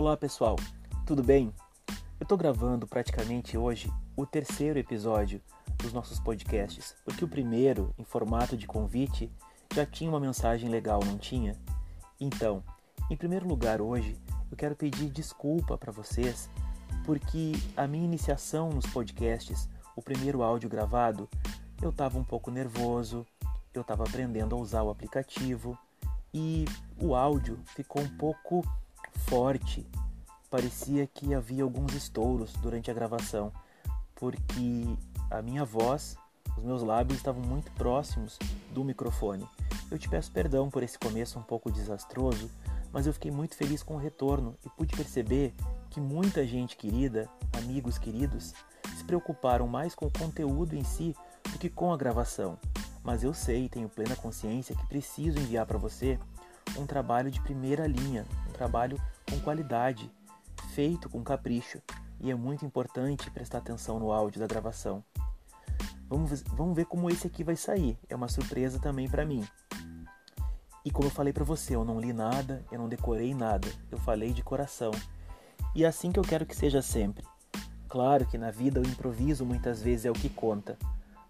Olá pessoal, tudo bem? Eu estou gravando praticamente hoje o terceiro episódio dos nossos podcasts, porque o primeiro, em formato de convite, já tinha uma mensagem legal, não tinha? Então, em primeiro lugar, hoje eu quero pedir desculpa para vocês, porque a minha iniciação nos podcasts, o primeiro áudio gravado, eu estava um pouco nervoso, eu estava aprendendo a usar o aplicativo e o áudio ficou um pouco forte. Parecia que havia alguns estouros durante a gravação, porque a minha voz, os meus lábios estavam muito próximos do microfone. Eu te peço perdão por esse começo um pouco desastroso, mas eu fiquei muito feliz com o retorno e pude perceber que muita gente querida, amigos queridos, se preocuparam mais com o conteúdo em si do que com a gravação. Mas eu sei, tenho plena consciência que preciso enviar para você um trabalho de primeira linha, trabalho com qualidade, feito com capricho, e é muito importante prestar atenção no áudio da gravação. Vamos, vamos ver como esse aqui vai sair, é uma surpresa também para mim. E como eu falei para você, eu não li nada, eu não decorei nada, eu falei de coração. E é assim que eu quero que seja sempre. Claro que na vida o improviso muitas vezes é o que conta,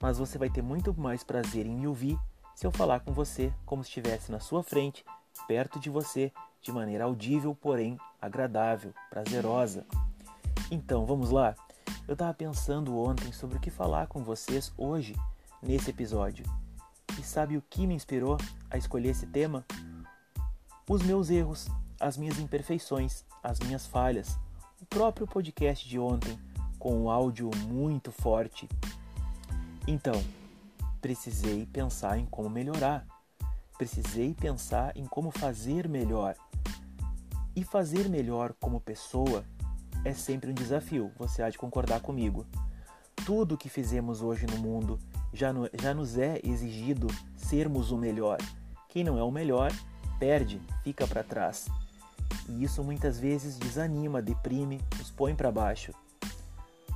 mas você vai ter muito mais prazer em me ouvir se eu falar com você como se estivesse na sua frente, perto de você, de maneira audível, porém agradável, prazerosa. Então, vamos lá? Eu estava pensando ontem sobre o que falar com vocês hoje, nesse episódio. E sabe o que me inspirou a escolher esse tema? Os meus erros, as minhas imperfeições, as minhas falhas. O próprio podcast de ontem, com um áudio muito forte. Então, precisei pensar em como melhorar. Precisei pensar em como fazer melhor. E fazer melhor como pessoa é sempre um desafio, você há de concordar comigo. Tudo que fizemos hoje no mundo já, no, já nos é exigido sermos o melhor. Quem não é o melhor, perde, fica para trás. E isso muitas vezes desanima, deprime, nos põe para baixo.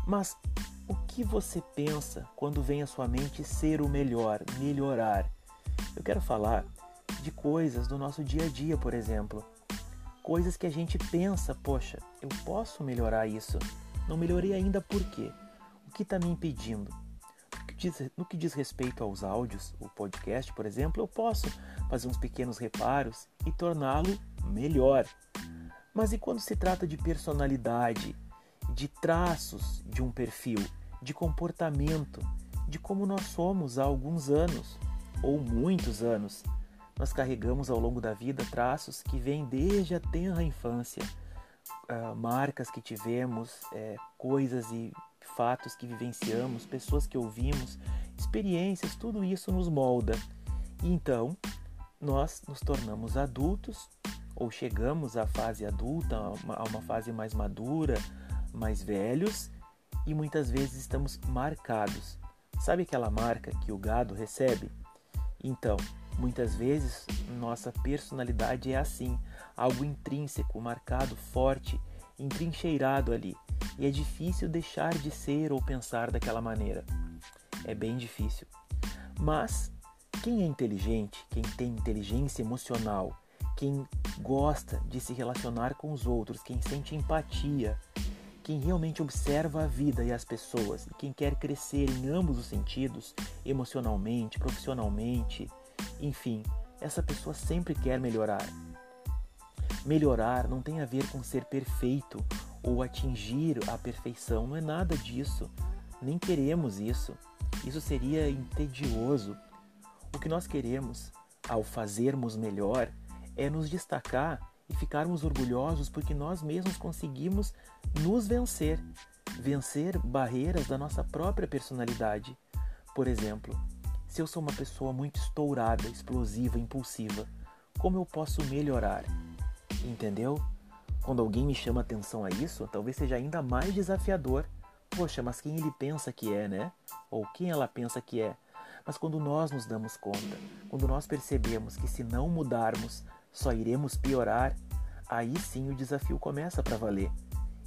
Mas o que você pensa quando vem à sua mente ser o melhor, melhorar? Eu quero falar de coisas do nosso dia a dia, por exemplo coisas que a gente pensa, poxa, eu posso melhorar isso. Não melhorei ainda por quê? O que está me impedindo? No que, diz, no que diz respeito aos áudios, o podcast, por exemplo, eu posso fazer uns pequenos reparos e torná-lo melhor. Mas e quando se trata de personalidade, de traços de um perfil, de comportamento, de como nós somos há alguns anos ou muitos anos? nós carregamos ao longo da vida traços que vêm desde a tenra infância, uh, marcas que tivemos, é, coisas e fatos que vivenciamos, pessoas que ouvimos, experiências, tudo isso nos molda. E então, nós nos tornamos adultos ou chegamos à fase adulta, a uma, a uma fase mais madura, mais velhos e muitas vezes estamos marcados. Sabe aquela marca que o gado recebe? Então, Muitas vezes nossa personalidade é assim, algo intrínseco, marcado, forte, entrincheirado ali, e é difícil deixar de ser ou pensar daquela maneira. É bem difícil. Mas quem é inteligente, quem tem inteligência emocional, quem gosta de se relacionar com os outros, quem sente empatia, quem realmente observa a vida e as pessoas, e quem quer crescer em ambos os sentidos, emocionalmente, profissionalmente, enfim, essa pessoa sempre quer melhorar. Melhorar não tem a ver com ser perfeito ou atingir a perfeição, não é nada disso. Nem queremos isso. Isso seria entedioso. O que nós queremos, ao fazermos melhor, é nos destacar ficarmos orgulhosos porque nós mesmos conseguimos nos vencer, vencer barreiras da nossa própria personalidade. Por exemplo, se eu sou uma pessoa muito estourada, explosiva, impulsiva, como eu posso melhorar? Entendeu? Quando alguém me chama atenção a isso, talvez seja ainda mais desafiador. Poxa, mas quem ele pensa que é, né? Ou quem ela pensa que é? Mas quando nós nos damos conta, quando nós percebemos que se não mudarmos, só iremos piorar, aí sim o desafio começa para valer.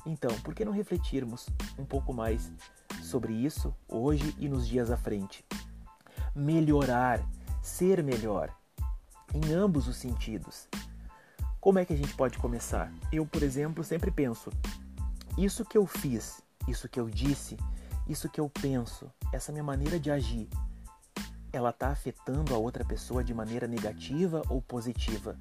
Então, por que não refletirmos um pouco mais sobre isso hoje e nos dias à frente? melhorar, ser melhor, em ambos os sentidos. Como é que a gente pode começar? Eu, por exemplo, sempre penso: isso que eu fiz, isso que eu disse, isso que eu penso, essa minha maneira de agir, ela está afetando a outra pessoa de maneira negativa ou positiva?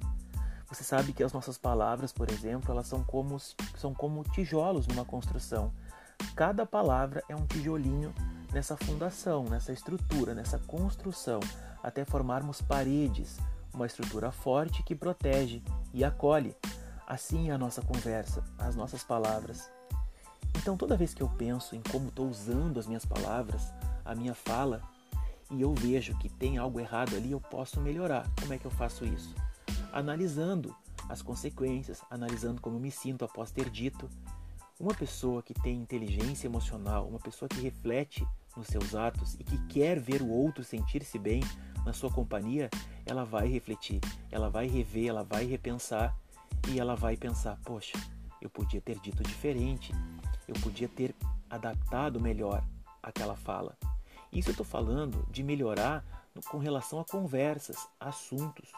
Você sabe que as nossas palavras, por exemplo, elas são como, são como tijolos numa construção. Cada palavra é um tijolinho nessa fundação, nessa estrutura, nessa construção, até formarmos paredes, uma estrutura forte que protege e acolhe. Assim é a nossa conversa, as nossas palavras. Então, toda vez que eu penso em como estou usando as minhas palavras, a minha fala, e eu vejo que tem algo errado ali, eu posso melhorar. Como é que eu faço isso? Analisando as consequências, analisando como me sinto após ter dito. Uma pessoa que tem inteligência emocional, uma pessoa que reflete nos seus atos e que quer ver o outro sentir-se bem na sua companhia, ela vai refletir, ela vai rever, ela vai repensar e ela vai pensar: poxa, eu podia ter dito diferente, eu podia ter adaptado melhor aquela fala. Isso eu estou falando de melhorar com relação a conversas, assuntos.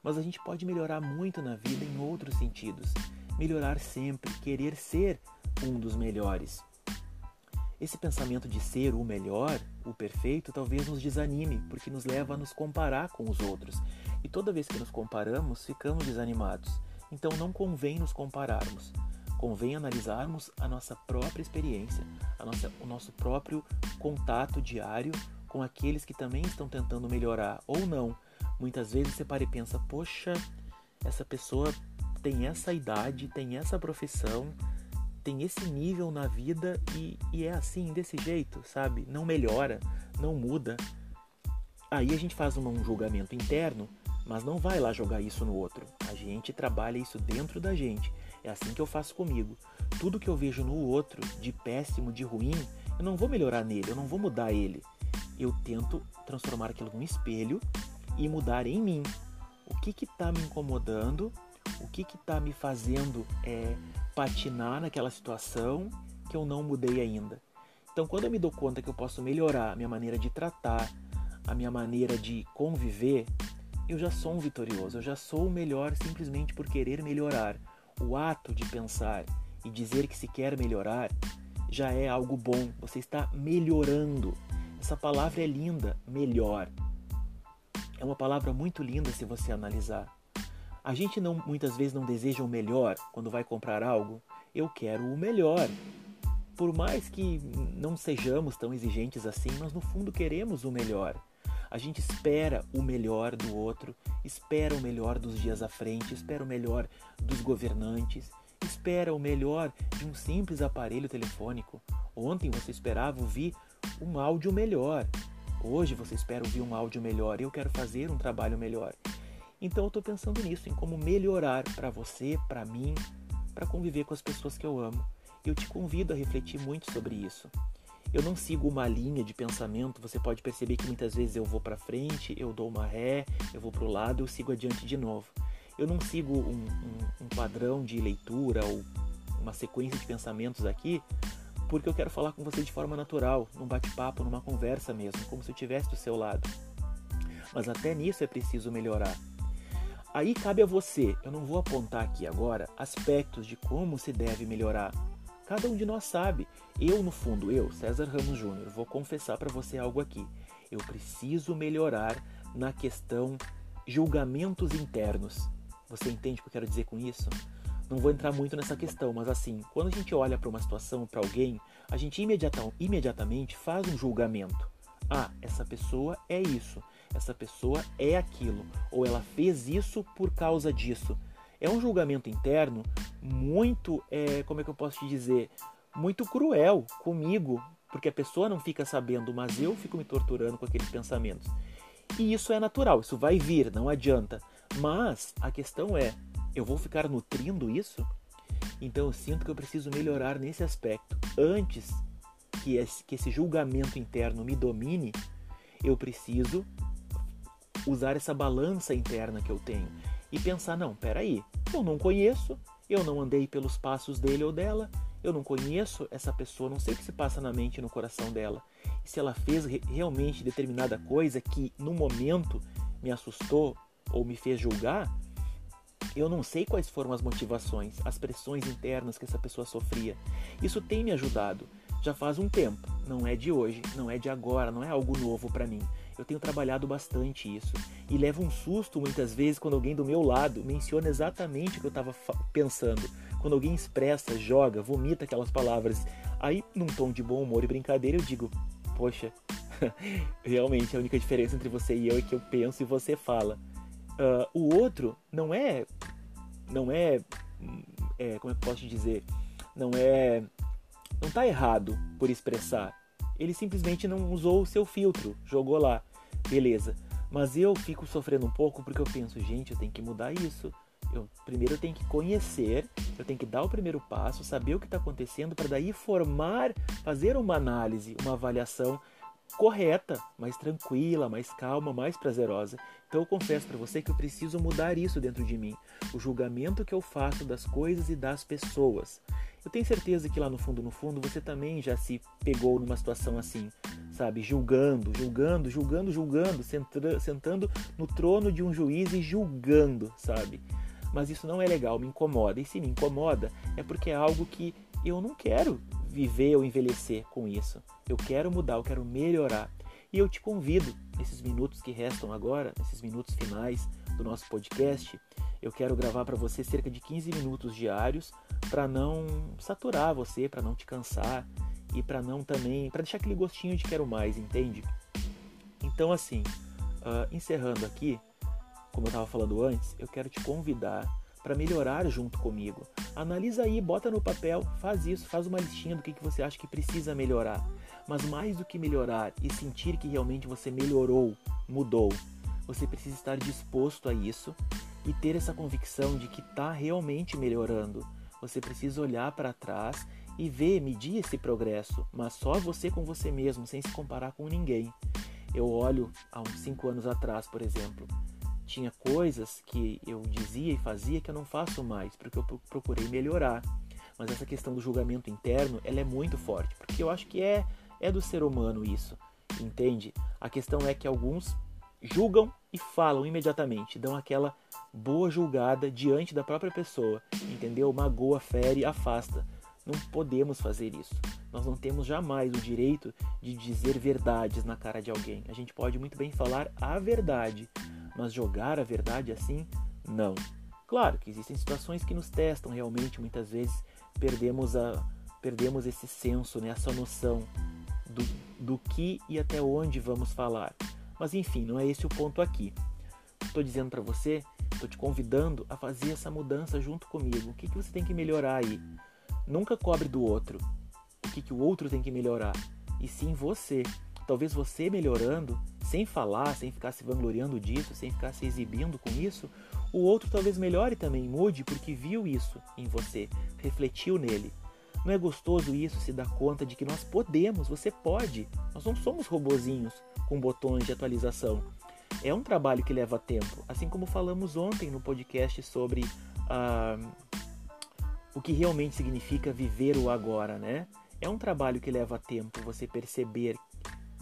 Mas a gente pode melhorar muito na vida em outros sentidos. Melhorar sempre, querer ser um dos melhores. Esse pensamento de ser o melhor, o perfeito, talvez nos desanime, porque nos leva a nos comparar com os outros. E toda vez que nos comparamos, ficamos desanimados. Então não convém nos compararmos. Convém analisarmos a nossa própria experiência, nossa, o nosso próprio contato diário com aqueles que também estão tentando melhorar ou não. Muitas vezes você para e pensa: poxa, essa pessoa tem essa idade, tem essa profissão, tem esse nível na vida e, e é assim, desse jeito, sabe? Não melhora, não muda. Aí a gente faz um julgamento interno, mas não vai lá jogar isso no outro. A gente trabalha isso dentro da gente. É assim que eu faço comigo. Tudo que eu vejo no outro, de péssimo, de ruim, eu não vou melhorar nele, eu não vou mudar ele. Eu tento transformar aquilo num espelho e mudar em mim. O que está me incomodando? O que está me fazendo é, patinar naquela situação que eu não mudei ainda. Então, quando eu me dou conta que eu posso melhorar a minha maneira de tratar, a minha maneira de conviver, eu já sou um vitorioso, eu já sou o melhor simplesmente por querer melhorar. O ato de pensar e dizer que se quer melhorar já é algo bom, você está melhorando. Essa palavra é linda, melhor. É uma palavra muito linda se você analisar. A gente não, muitas vezes não deseja o melhor quando vai comprar algo. Eu quero o melhor. Por mais que não sejamos tão exigentes assim, nós no fundo queremos o melhor. A gente espera o melhor do outro, espera o melhor dos dias à frente, espera o melhor dos governantes, espera o melhor de um simples aparelho telefônico. Ontem você esperava ouvir um áudio melhor. Hoje você espera ouvir um áudio melhor. Eu quero fazer um trabalho melhor. Então eu estou pensando nisso, em como melhorar para você, para mim, para conviver com as pessoas que eu amo. Eu te convido a refletir muito sobre isso. Eu não sigo uma linha de pensamento, você pode perceber que muitas vezes eu vou para frente, eu dou uma ré, eu vou para o lado, eu sigo adiante de novo. Eu não sigo um, um, um padrão de leitura ou uma sequência de pensamentos aqui, porque eu quero falar com você de forma natural, num bate-papo, numa conversa mesmo, como se eu estivesse do seu lado. Mas até nisso é preciso melhorar. Aí cabe a você, eu não vou apontar aqui agora aspectos de como se deve melhorar. Cada um de nós sabe. Eu, no fundo, eu, César Ramos Júnior, vou confessar para você algo aqui. Eu preciso melhorar na questão julgamentos internos. Você entende o que eu quero dizer com isso? Não vou entrar muito nessa questão, mas assim, quando a gente olha para uma situação, para alguém, a gente imediata, imediatamente faz um julgamento. Ah, essa pessoa é isso essa pessoa é aquilo, ou ela fez isso por causa disso. É um julgamento interno muito, é, como é que eu posso te dizer, muito cruel comigo, porque a pessoa não fica sabendo, mas eu fico me torturando com aqueles pensamentos. E isso é natural, isso vai vir, não adianta. Mas a questão é, eu vou ficar nutrindo isso? Então eu sinto que eu preciso melhorar nesse aspecto. Antes que esse, julgamento interno me domine, eu preciso usar essa balança interna que eu tenho e pensar: não, peraí, eu não conheço, eu não andei pelos passos dele ou dela, eu não conheço essa pessoa, não sei o que se passa na mente e no coração dela. E se ela fez realmente determinada coisa que no momento me assustou ou me fez julgar, Eu não sei quais foram as motivações, as pressões internas que essa pessoa sofria. Isso tem me ajudado. Já faz um tempo, não é de hoje, não é de agora, não é algo novo para mim. Eu tenho trabalhado bastante isso e levo um susto muitas vezes quando alguém do meu lado menciona exatamente o que eu estava pensando. Quando alguém expressa, joga, vomita aquelas palavras. Aí, num tom de bom humor e brincadeira, eu digo: Poxa, realmente a única diferença entre você e eu é que eu penso e você fala. Uh, o outro não é, não é, é, como eu posso dizer, não é, não está errado por expressar. Ele simplesmente não usou o seu filtro, jogou lá, beleza. Mas eu fico sofrendo um pouco porque eu penso, gente, eu tenho que mudar isso. Eu, primeiro eu tenho que conhecer, eu tenho que dar o primeiro passo, saber o que está acontecendo para daí formar, fazer uma análise, uma avaliação correta, mais tranquila, mais calma, mais prazerosa. Então eu confesso para você que eu preciso mudar isso dentro de mim, o julgamento que eu faço das coisas e das pessoas. Eu tenho certeza que lá no fundo, no fundo, você também já se pegou numa situação assim, sabe, julgando, julgando, julgando, julgando, sentando no trono de um juiz e julgando, sabe? Mas isso não é legal, me incomoda. E se me incomoda, é porque é algo que eu não quero viver ou envelhecer com isso. Eu quero mudar, eu quero melhorar. E eu te convido, nesses minutos que restam agora, nesses minutos finais do nosso podcast, eu quero gravar para você cerca de 15 minutos diários para não saturar você, para não te cansar e para não também, para deixar aquele gostinho de quero mais, entende? Então assim, uh, encerrando aqui, como eu estava falando antes, eu quero te convidar para melhorar junto comigo. Analisa aí, bota no papel, faz isso, faz uma listinha do que, que você acha que precisa melhorar. Mas mais do que melhorar e sentir que realmente você melhorou, mudou, você precisa estar disposto a isso e ter essa convicção de que está realmente melhorando. Você precisa olhar para trás e ver, medir esse progresso, mas só você com você mesmo, sem se comparar com ninguém. Eu olho há uns 5 anos atrás, por exemplo, tinha coisas que eu dizia e fazia que eu não faço mais, porque eu procurei melhorar. Mas essa questão do julgamento interno, ela é muito forte, porque eu acho que é, é do ser humano isso, entende? A questão é que alguns julgam e falam imediatamente, dão aquela boa julgada diante da própria pessoa, entendeu? Magoa, fere, afasta. Não podemos fazer isso. Nós não temos jamais o direito de dizer verdades na cara de alguém. A gente pode muito bem falar a verdade, mas jogar a verdade assim, não. Claro que existem situações que nos testam realmente, muitas vezes perdemos, a, perdemos esse senso, né, essa noção do, do que e até onde vamos falar. Mas enfim, não é esse o ponto aqui. Estou dizendo para você, estou te convidando a fazer essa mudança junto comigo. O que, que você tem que melhorar aí? Nunca cobre do outro o que, que o outro tem que melhorar, e sim você. Talvez você melhorando, sem falar, sem ficar se vangloriando disso, sem ficar se exibindo com isso, o outro talvez melhore também, mude porque viu isso em você, refletiu nele. Não é gostoso isso se dar conta de que nós podemos, você pode. Nós não somos robozinhos com botões de atualização. É um trabalho que leva tempo, assim como falamos ontem no podcast sobre ah, o que realmente significa viver o agora, né? É um trabalho que leva tempo você perceber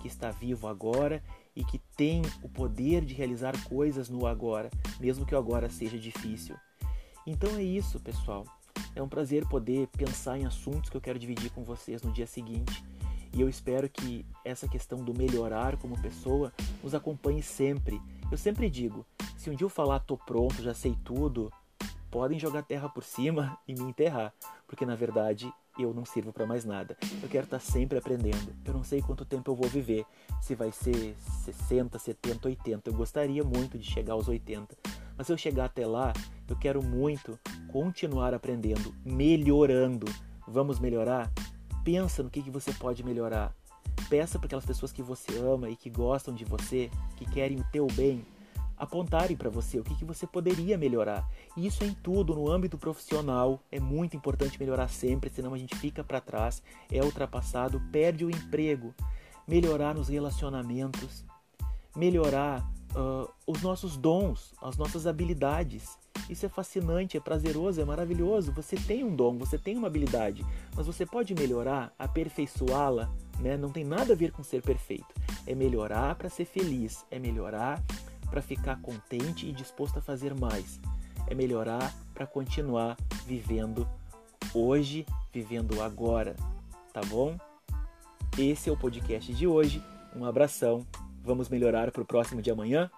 que está vivo agora e que tem o poder de realizar coisas no agora, mesmo que o agora seja difícil. Então é isso, pessoal. É um prazer poder pensar em assuntos que eu quero dividir com vocês no dia seguinte. E eu espero que essa questão do melhorar como pessoa nos acompanhe sempre. Eu sempre digo: se um dia eu falar tô pronto, já sei tudo, podem jogar terra por cima e me enterrar, porque na verdade eu não sirvo para mais nada. Eu quero estar tá sempre aprendendo. Eu não sei quanto tempo eu vou viver, se vai ser 60, 70, 80. Eu gostaria muito de chegar aos 80. Mas se eu chegar até lá, eu quero muito continuar aprendendo, melhorando. Vamos melhorar? Pensa no que, que você pode melhorar. Peça para aquelas pessoas que você ama e que gostam de você, que querem o teu bem, apontarem para você o que, que você poderia melhorar. E isso é em tudo, no âmbito profissional, é muito importante melhorar sempre, senão a gente fica para trás, é ultrapassado, perde o emprego. Melhorar nos relacionamentos, melhorar uh, os nossos dons, as nossas habilidades. Isso é fascinante, é prazeroso, é maravilhoso. Você tem um dom, você tem uma habilidade, mas você pode melhorar, aperfeiçoá-la. Né? Não tem nada a ver com ser perfeito. É melhorar para ser feliz, é melhorar para ficar contente e disposto a fazer mais. é melhorar para continuar vivendo hoje, vivendo agora, tá bom? Esse é o podcast de hoje. Um abração. Vamos melhorar para o próximo de amanhã?